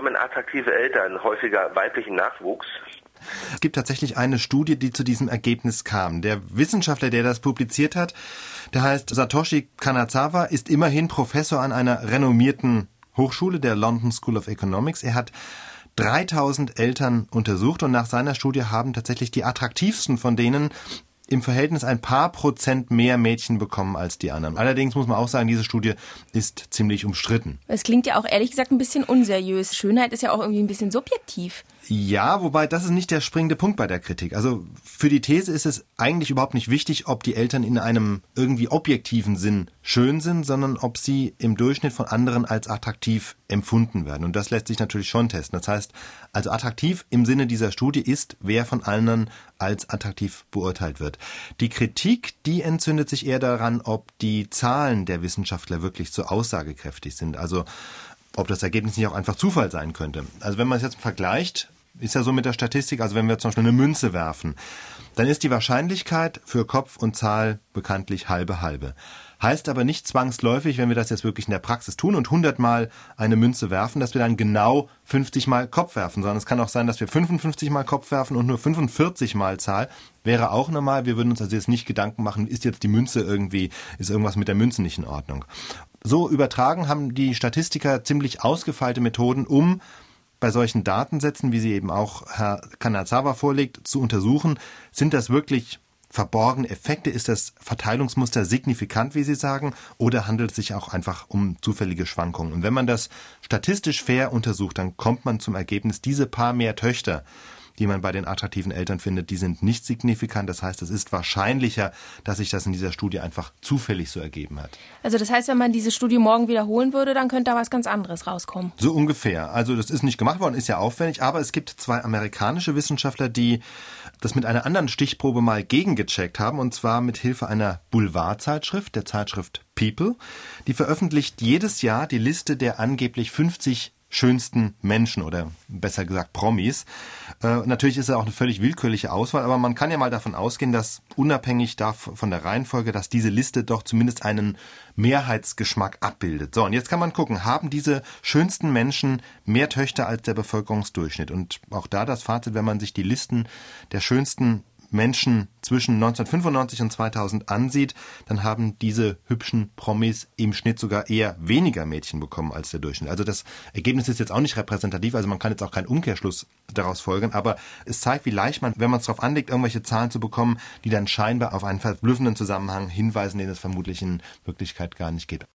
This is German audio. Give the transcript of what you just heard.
bekommen attraktive Eltern häufiger weiblichen Nachwuchs. Es gibt tatsächlich eine Studie, die zu diesem Ergebnis kam. Der Wissenschaftler, der das publiziert hat, der heißt Satoshi Kanazawa, ist immerhin Professor an einer renommierten Hochschule der London School of Economics. Er hat 3000 Eltern untersucht und nach seiner Studie haben tatsächlich die attraktivsten von denen im Verhältnis ein paar Prozent mehr Mädchen bekommen als die anderen. Allerdings muss man auch sagen, diese Studie ist ziemlich umstritten. Es klingt ja auch ehrlich gesagt ein bisschen unseriös. Schönheit ist ja auch irgendwie ein bisschen subjektiv. Ja, wobei das ist nicht der springende Punkt bei der Kritik. Also für die These ist es eigentlich überhaupt nicht wichtig, ob die Eltern in einem irgendwie objektiven Sinn schön sind, sondern ob sie im Durchschnitt von anderen als attraktiv empfunden werden. Und das lässt sich natürlich schon testen. Das heißt, also attraktiv im Sinne dieser Studie ist, wer von anderen als attraktiv beurteilt wird. Die Kritik, die entzündet sich eher daran, ob die Zahlen der Wissenschaftler wirklich so aussagekräftig sind. Also ob das Ergebnis nicht auch einfach Zufall sein könnte. Also wenn man es jetzt vergleicht, ist ja so mit der Statistik, also wenn wir zum Beispiel eine Münze werfen, dann ist die Wahrscheinlichkeit für Kopf und Zahl bekanntlich halbe halbe. Heißt aber nicht zwangsläufig, wenn wir das jetzt wirklich in der Praxis tun und 100 Mal eine Münze werfen, dass wir dann genau 50 Mal Kopf werfen, sondern es kann auch sein, dass wir 55 Mal Kopf werfen und nur 45 Mal Zahl. Wäre auch normal. Wir würden uns also jetzt nicht Gedanken machen, ist jetzt die Münze irgendwie, ist irgendwas mit der Münze nicht in Ordnung. So übertragen haben die Statistiker ziemlich ausgefeilte Methoden, um bei solchen Datensätzen, wie sie eben auch Herr Kanazawa vorlegt, zu untersuchen, sind das wirklich verborgene Effekte? Ist das Verteilungsmuster signifikant, wie Sie sagen, oder handelt es sich auch einfach um zufällige Schwankungen? Und wenn man das statistisch fair untersucht, dann kommt man zum Ergebnis, diese paar mehr Töchter, die man bei den attraktiven Eltern findet, die sind nicht signifikant. Das heißt, es ist wahrscheinlicher, dass sich das in dieser Studie einfach zufällig so ergeben hat. Also das heißt, wenn man diese Studie morgen wiederholen würde, dann könnte da was ganz anderes rauskommen. So ungefähr. Also das ist nicht gemacht worden, ist ja aufwendig, aber es gibt zwei amerikanische Wissenschaftler, die das mit einer anderen Stichprobe mal gegengecheckt haben, und zwar mit Hilfe einer Boulevardzeitschrift, der Zeitschrift People. Die veröffentlicht jedes Jahr die Liste der angeblich 50 schönsten Menschen oder besser gesagt Promis. Äh, natürlich ist es auch eine völlig willkürliche Auswahl, aber man kann ja mal davon ausgehen, dass unabhängig von der Reihenfolge, dass diese Liste doch zumindest einen Mehrheitsgeschmack abbildet. So, und jetzt kann man gucken, haben diese schönsten Menschen mehr Töchter als der Bevölkerungsdurchschnitt? Und auch da das Fazit, wenn man sich die Listen der schönsten Menschen zwischen 1995 und 2000 ansieht, dann haben diese hübschen Promis im Schnitt sogar eher weniger Mädchen bekommen als der Durchschnitt. Also das Ergebnis ist jetzt auch nicht repräsentativ, also man kann jetzt auch keinen Umkehrschluss daraus folgen, aber es zeigt, wie leicht man, wenn man es darauf anlegt, irgendwelche Zahlen zu bekommen, die dann scheinbar auf einen verblüffenden Zusammenhang hinweisen, den es vermutlich in Wirklichkeit gar nicht gibt.